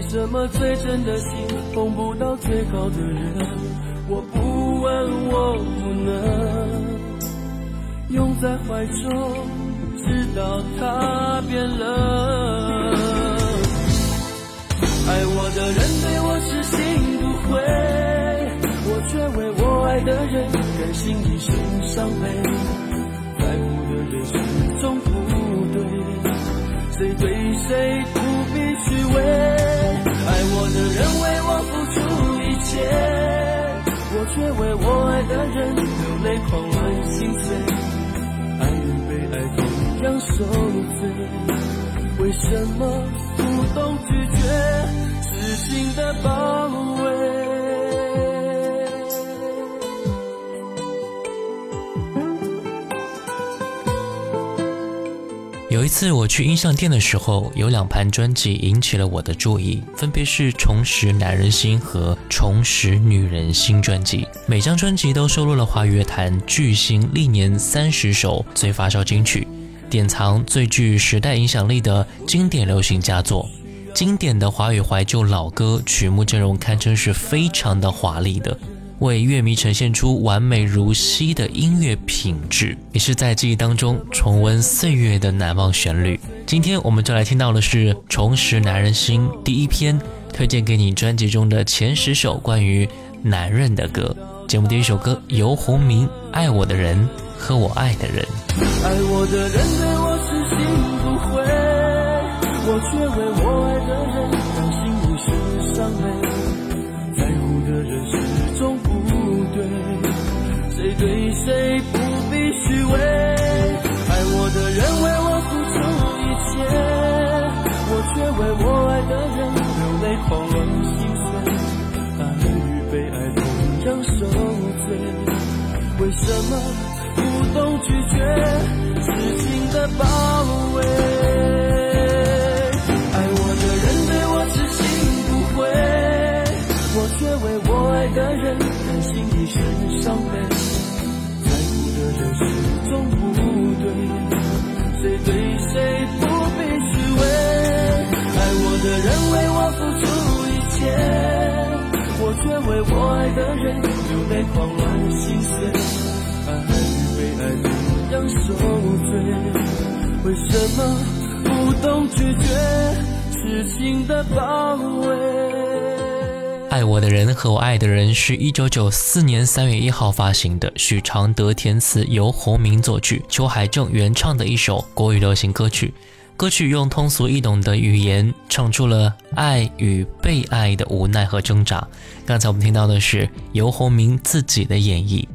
为什么最真的心碰不到最好的人？我不问我不能。拥在怀中直到他变冷爱我的人对我痴心不悔我却为我爱的人甘心一生伤悲。在乎的人始终不对谁对谁不虚伪爱我的人为我付出一切我却为我爱的人流泪狂乱心碎爱与被爱同样受罪为什么不懂拒绝痴情的包围？有一次我去音像店的时候，有两盘专辑引起了我的注意，分别是《重拾男人心》和《重拾女人心》专辑。每张专辑都收录了华语乐坛巨星历年三十首最发烧金曲。典藏最具时代影响力的经典流行佳作，经典的华语怀旧老歌，曲目阵容堪称是非常的华丽的，为乐迷呈现出完美如昔的音乐品质，也是在记忆当中重温岁月的难忘旋律。今天我们就来听到的是《重拾男人心》第一篇，推荐给你专辑中的前十首关于男人的歌。节目第一首歌，游鸿明《爱我的人和我爱的人》。爱我的人对我痴心不悔，我却为我爱的人甘心一世伤悲。对谁不必虚伪。爱我的人为我付出一切，我却为我爱的人流泪狂乱心碎。爱与被爱同样受罪，为什么？不懂拒绝，痴情的包围。爱我的人对我痴心不悔，我却为我爱的人甘心一生伤悲。在乎的人始终不对，谁对谁不必虚伪。爱我的人为我付出一切，我却为我爱的人流泪狂乱心碎。爱与被爱同样受罪，为什么不懂拒绝痴心的包围？爱我的人和我爱的人是一九九四年三月一号发行的，许常德填词，由洪明作曲，邱海正原唱的一首国语流行歌曲。歌曲用通俗易懂的语言唱出了爱与被爱的无奈和挣扎。刚才我们听到的是由洪明自己的演绎。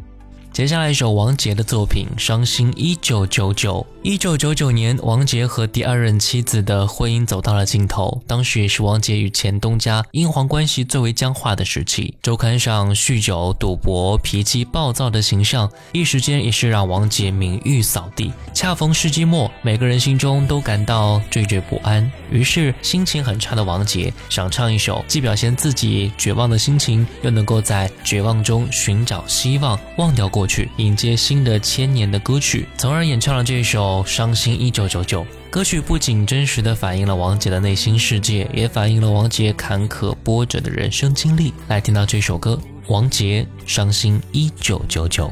接下来一首王杰的作品《伤心一九九九》。一九九九年，王杰和第二任妻子的婚姻走到了尽头，当时也是王杰与前东家英皇关系最为僵化的时期。周刊上酗酒、赌博、脾气暴躁的形象，一时间也是让王杰名誉扫地。恰逢世纪末，每个人心中都感到惴惴不安，于是心情很差的王杰想唱一首，既表现自己绝望的心情，又能够在绝望中寻找希望，忘掉过。去，迎接新的千年的歌曲，从而演唱了这首《伤心一九九九》。歌曲不仅真实的反映了王杰的内心世界，也反映了王杰坎坷波折的人生经历。来听到这首歌，王杰《伤心一九九九》。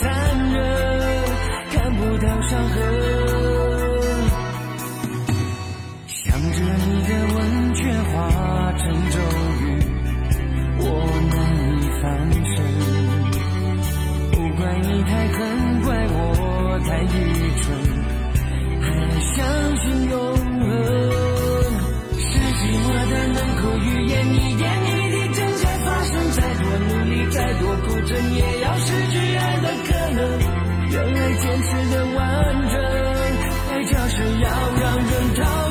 残忍，看不到伤痕。想着你的吻，却化成咒语，我难以翻身。不怪你太狠，怪我太愚蠢，还相信永恒。是寂寞的能够预言一点一滴。再多苦撑，也要失去爱的可能。让爱坚持的完整，代价是要让人疼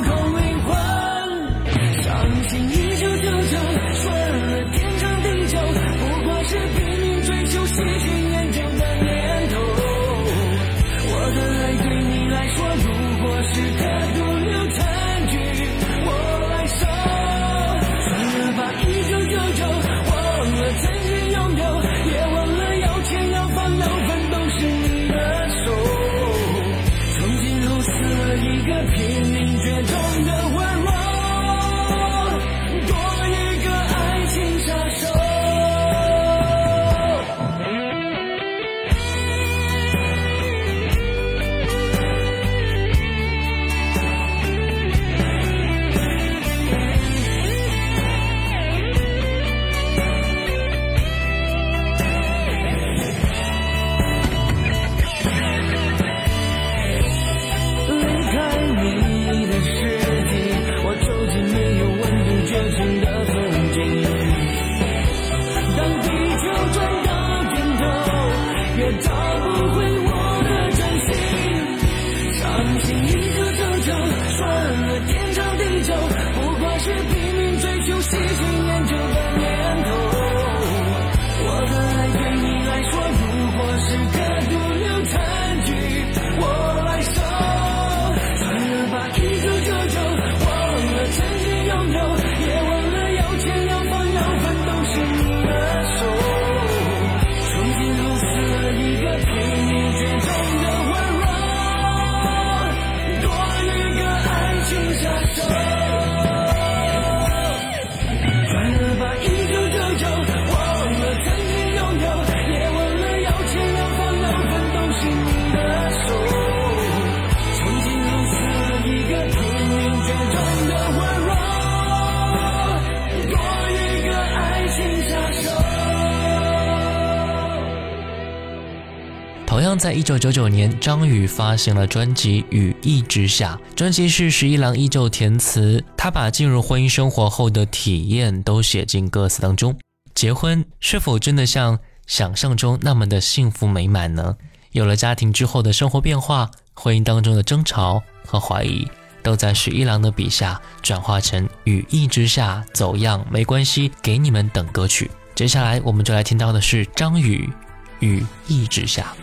同样在一九九九年，张宇发行了专辑《雨一直下》，专辑是十一郎依旧填词，他把进入婚姻生活后的体验都写进歌词当中。结婚是否真的像想象中那么的幸福美满呢？有了家庭之后的生活变化，婚姻当中的争吵和怀疑，都在十一郎的笔下转化成《雨一直下》，走样没关系，给你们等歌曲。接下来我们就来听到的是张宇《雨一直下。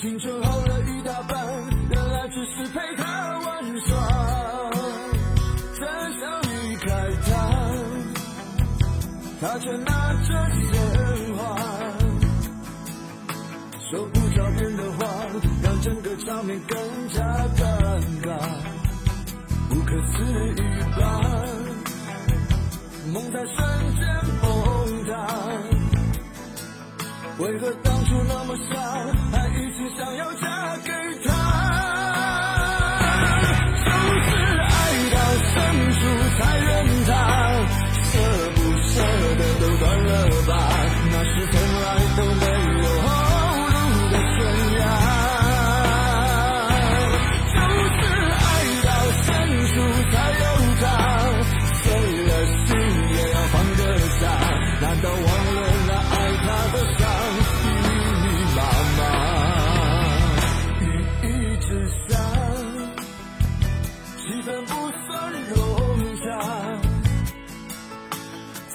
青春耗了一大半原来只是陪他玩耍真想离开他他却拿着鲜花说不着边的话让整个场面更加尴尬不可思议吧梦在瞬间崩塌为何当当初那么傻，还一心想要嫁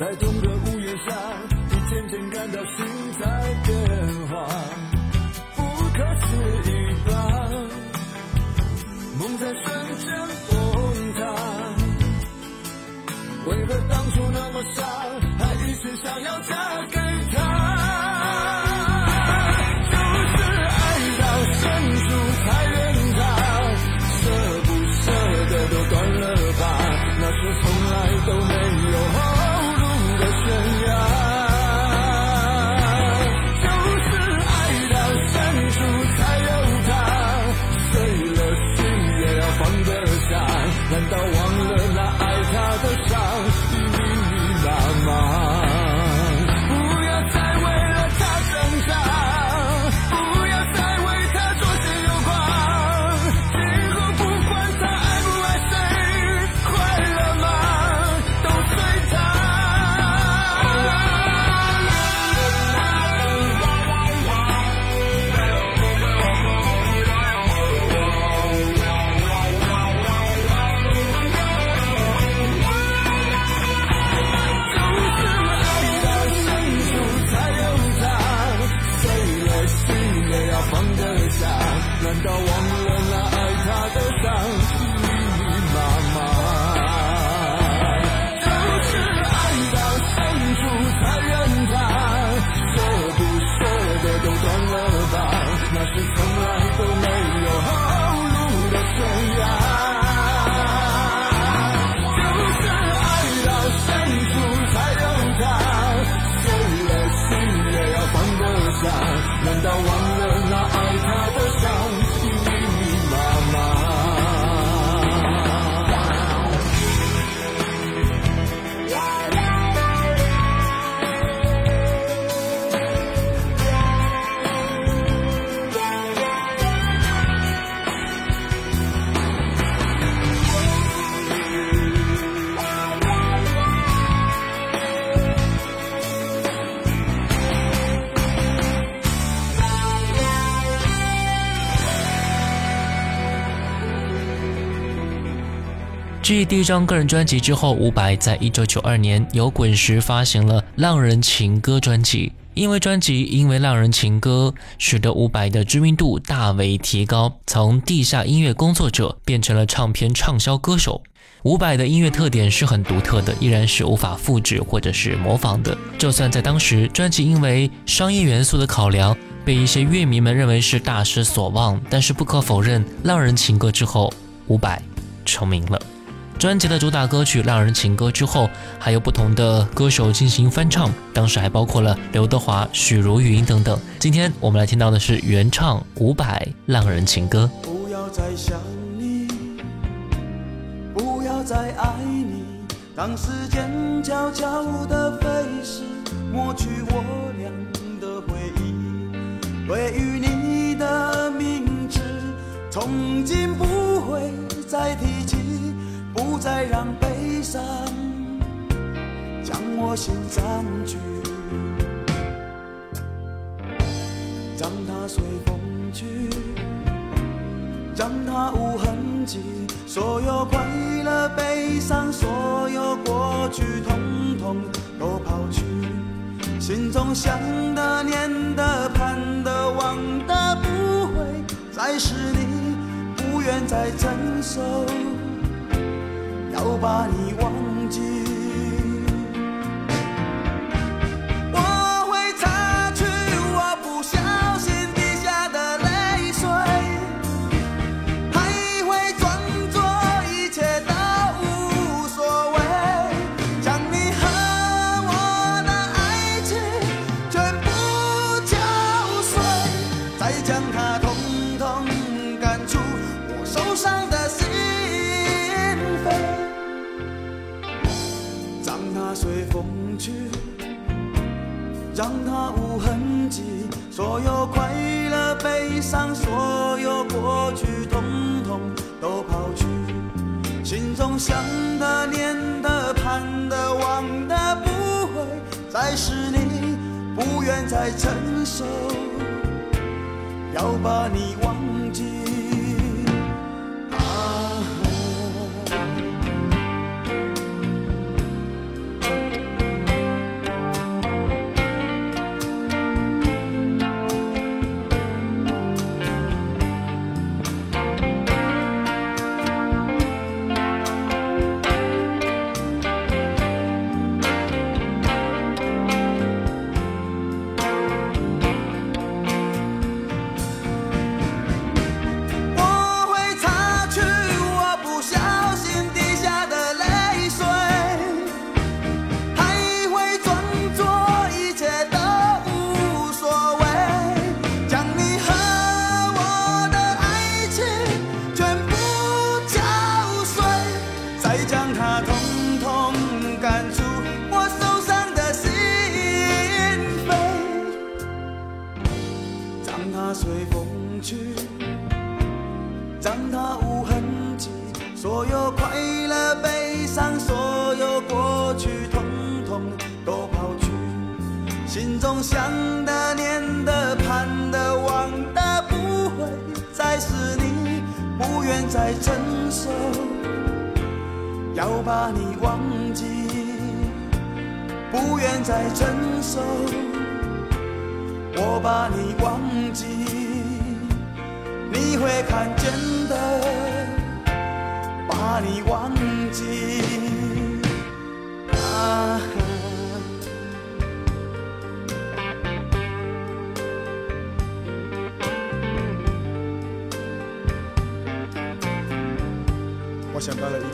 在同个屋檐下，你渐渐感到心在变化，不可思议吧？梦在瞬间崩塌，为何当初那么傻，还一心想要嫁继第一张个人专辑之后，伍佰在一九九二年由滚石发行了《浪人情歌》专辑。因为专辑《因为浪人情歌》使得伍佰的知名度大为提高，从地下音乐工作者变成了唱片畅销歌手。伍佰的音乐特点是很独特的，依然是无法复制或者是模仿的。就算在当时，专辑因为商业元素的考量，被一些乐迷们认为是大失所望，但是不可否认，《浪人情歌》之后，伍佰成名了。专辑的主打歌曲《浪人情歌》之后，还有不同的歌手进行翻唱，当时还包括了刘德华、许茹芸等等。今天我们来听到的是原唱伍佰《浪人情歌》。不要再想你，不要再爱你。当时间悄悄地飞逝，抹去我俩的回忆。对于你的名字，从今不会再提起，不再让悲伤将我心占据。让它随风去。让它无痕迹，所有快乐、悲伤，所有过去，统统都抛去。心中想的、念的、盼的、望的，不会再是你，不愿再承受，要把你忘记我会擦去我不小心滴下的泪水还会装作一切都无所谓将你和我的爱情全部敲碎再将它去让它无痕迹，所有快乐、悲伤，所有过去，统统都抛去。心中想的、念的、盼的、望的，不会再是你，不愿再承受，要把你忘去。让它无痕迹所有快乐悲伤所有过去通通都抛去心中想的念的盼的望的不会再是你不愿再承受要把你忘记不愿再承受我把你忘记你会看见的，把你忘记。想到了一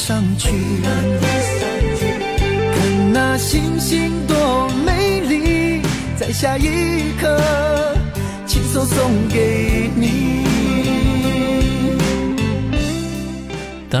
上去，看那星星多美丽，在下一刻，亲手送给你。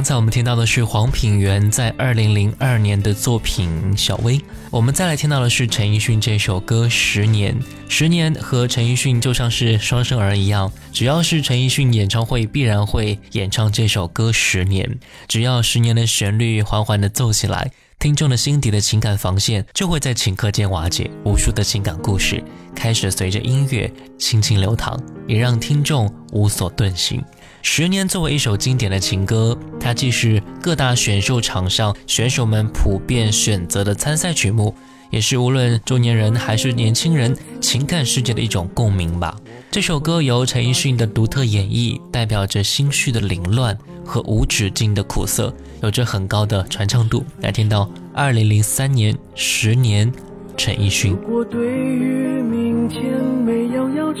刚才我们听到的是黄品源在二零零二年的作品《小薇》，我们再来听到的是陈奕迅这首歌《十年》。十年和陈奕迅就像是双生儿一样，只要是陈奕迅演唱会，必然会演唱这首歌《十年》。只要十年的旋律缓缓地奏起来，听众的心底的情感防线就会在顷刻间瓦解，无数的情感故事开始随着音乐轻轻流淌，也让听众无所遁形。十年作为一首经典的情歌，它既是各大选秀场上选手们普遍选择的参赛曲目，也是无论中年人还是年轻人情感世界的一种共鸣吧。这首歌由陈奕迅的独特演绎，代表着心绪的凌乱和无止境的苦涩，有着很高的传唱度。来听到二零零三年《十年》，陈奕迅。如果对于明天没有要求，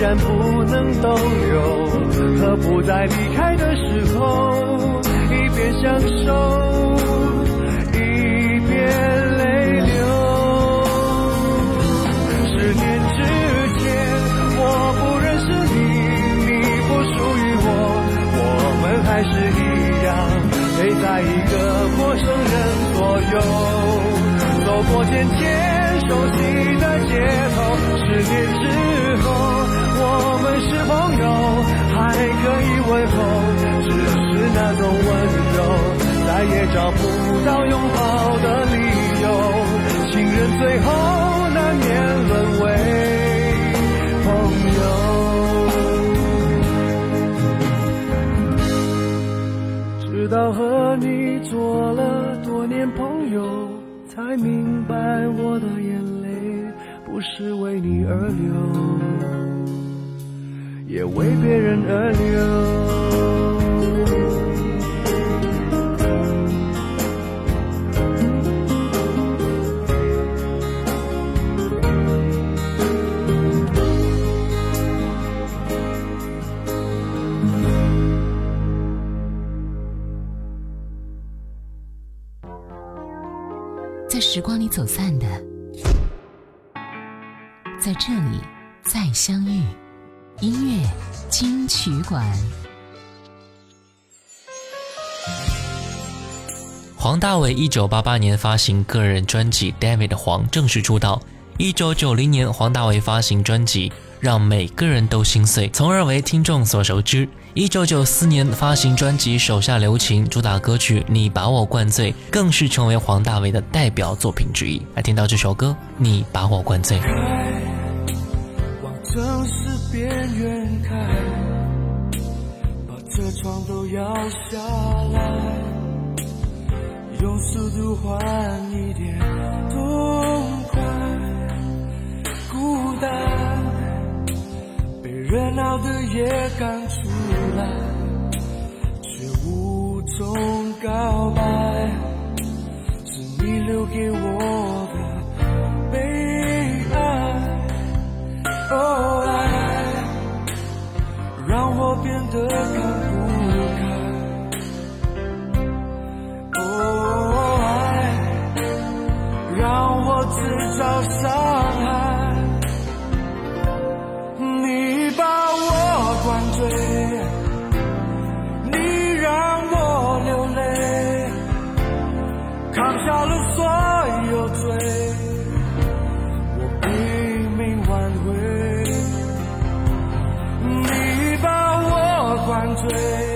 然不能逗留，何不在离开的时候，一边享受，金曲馆，黄大炜一九八八年发行个人专辑《David 黄》，正式出道。一九九零年，黄大炜发行专辑《让每个人都心碎》，从而为听众所熟知。一九九四年发行专辑《手下留情》，主打歌曲《你把我灌醉》更是成为黄大炜的代表作品之一。来听到这首歌《你把我灌醉》。边缘开，把车窗都摇下来，用速度换一点痛快。孤单被热闹的夜赶出来，却无从告白。是你留给我的悲哀。哦，爱。让我变得看不开。哦，爱让我制造伤害。你把我灌醉，你让我流泪，扛下了所有罪，犯罪。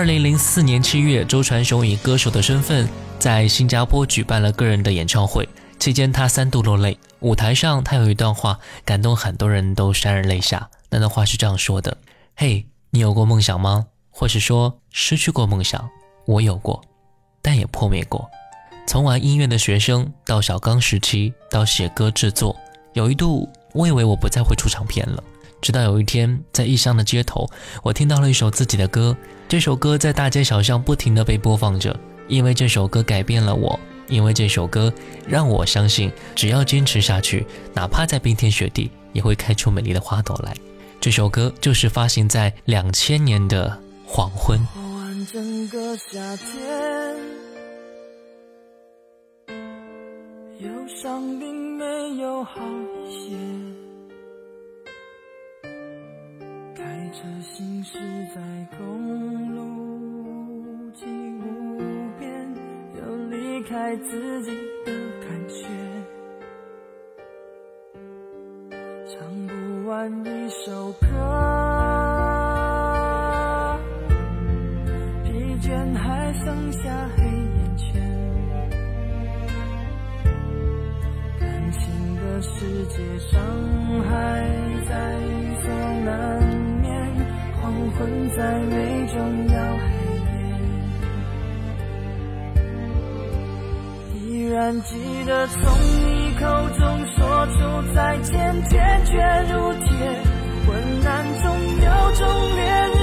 二零零四年七月，周传雄以歌手的身份在新加坡举办了个人的演唱会，期间他三度落泪。舞台上，他有一段话感动很多人都潸然泪下。那段话是这样说的：“嘿，你有过梦想吗？或是说失去过梦想？我有过，但也破灭过。从玩音乐的学生到小刚时期，到写歌制作，有一度我以为我不再会出唱片了。”直到有一天，在异乡的街头，我听到了一首自己的歌。这首歌在大街小巷不停地被播放着，因为这首歌改变了我，因为这首歌让我相信，只要坚持下去，哪怕在冰天雪地，也会开出美丽的花朵来。这首歌就是发行在两千年的《黄昏》。完整个夏天，忧伤并没有好一些。开车行驶在公路际无边，有离开自己的感觉，唱不完一首歌。疲倦还剩下黑眼圈，感情的世界伤害在所难免，黄昏再美终要黑夜。依然记得从你口中说出再见，坚决如铁，昏暗中有种烈日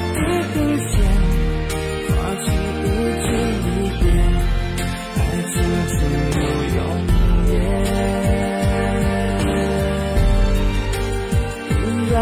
地平线，划出一句离别，爱情只有永远。然。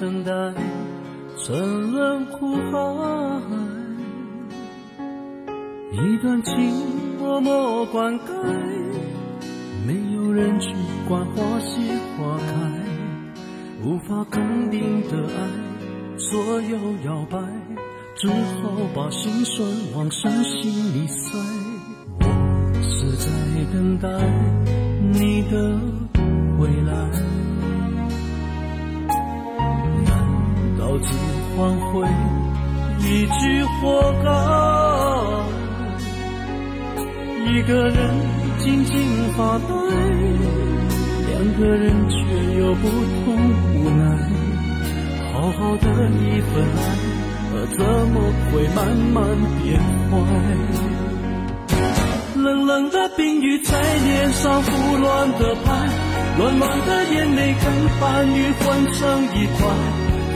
等待沉沦苦海？一段情默默灌溉，没有人去管花谢花开，无法肯定的爱，左右摇摆。只好把心酸往深心里塞。我是在等待你的会一句活该？一个人静静发呆，两个人却有不同无奈。好好的一份爱。怎么会慢慢变坏？冷冷的冰雨在脸上胡乱的拍，乱乱的眼泪跟寒雨混成一块，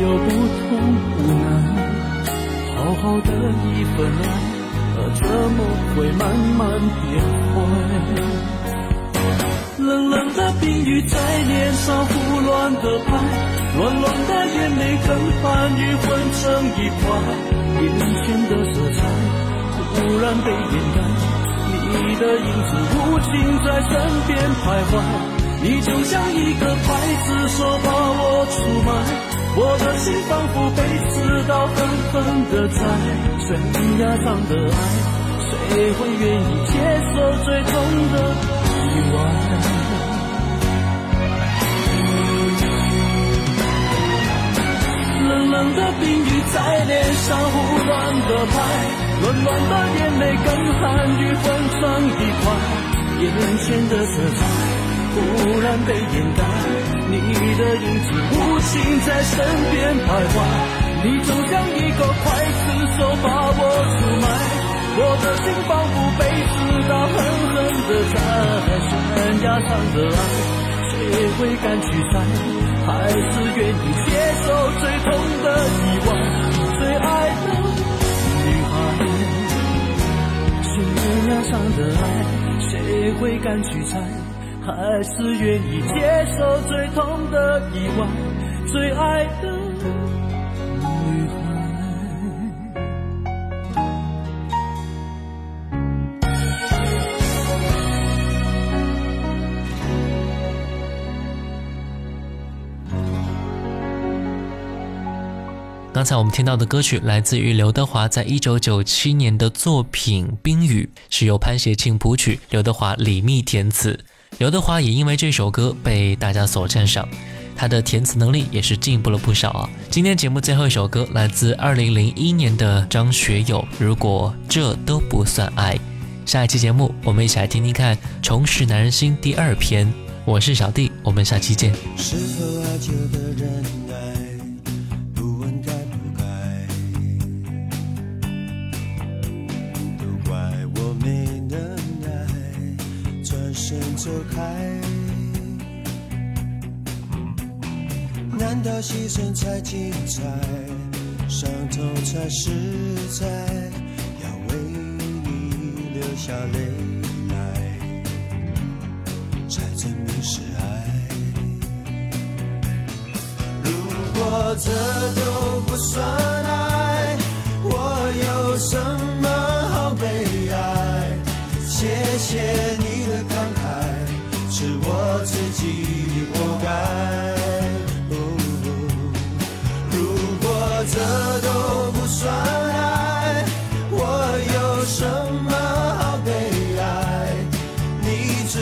有不同无奈好好的一份爱它怎么会慢慢变坏冷冷的冰雨在脸上胡乱的拍暖暖的眼泪跟寒雨混成一块眼前的色彩忽然被掩盖你的影子无情在身边徘徊你就像一个刽子手把我出卖。我的心仿佛被刺刀狠狠地宰悬崖上的爱，谁会愿意接受最痛的意外？冷冷的冰雨在脸上胡乱的拍，暖暖的眼泪跟寒雨混成一块，眼前的色彩忽然被掩盖，你的影子无情在身边徘徊。你就像一个刽子手把我出卖，我的心仿佛被刺刀狠狠的宰。悬崖上的爱，谁会敢去猜？还是愿意接受最痛的意外？最爱的女孩，悬崖上的爱，谁会敢去猜？还是愿意接受最痛的意外？最爱的女孩。刚才我们听到的歌曲来自于刘德华在一九九七年的作品《冰雨》，是由潘协庆谱曲，刘德华、李密填词。刘德华也因为这首歌被大家所赞赏，他的填词能力也是进步了不少啊。今天节目最后一首歌来自二零零一年的张学友，《如果这都不算爱》。下一期节目我们一起来听听看《重拾男人心》第二篇。我是小弟，我们下期见。走开，难道牺牲才精彩？伤痛才实在，要为你流下泪来，才证明是爱。如果这都不算爱，我有什么好悲哀？谢谢你，自己活该。如果这都不算爱，我有什么好悲哀？你只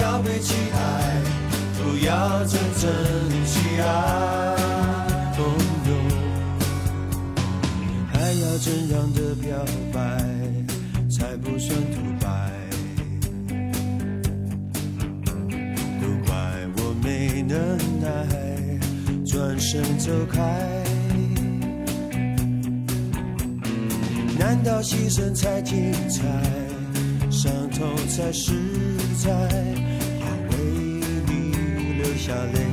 要被期待，不要真正去爱。还要怎样的表白，才不算等待，转身走开。难道牺牲才精彩，伤痛才实在？要为你流下泪